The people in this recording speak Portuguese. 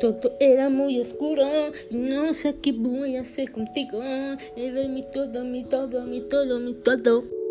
Todo era muito escuro, y no sé qué voy a hacer contigo. Eres mi todo, mi todo, mi todo, mi todo.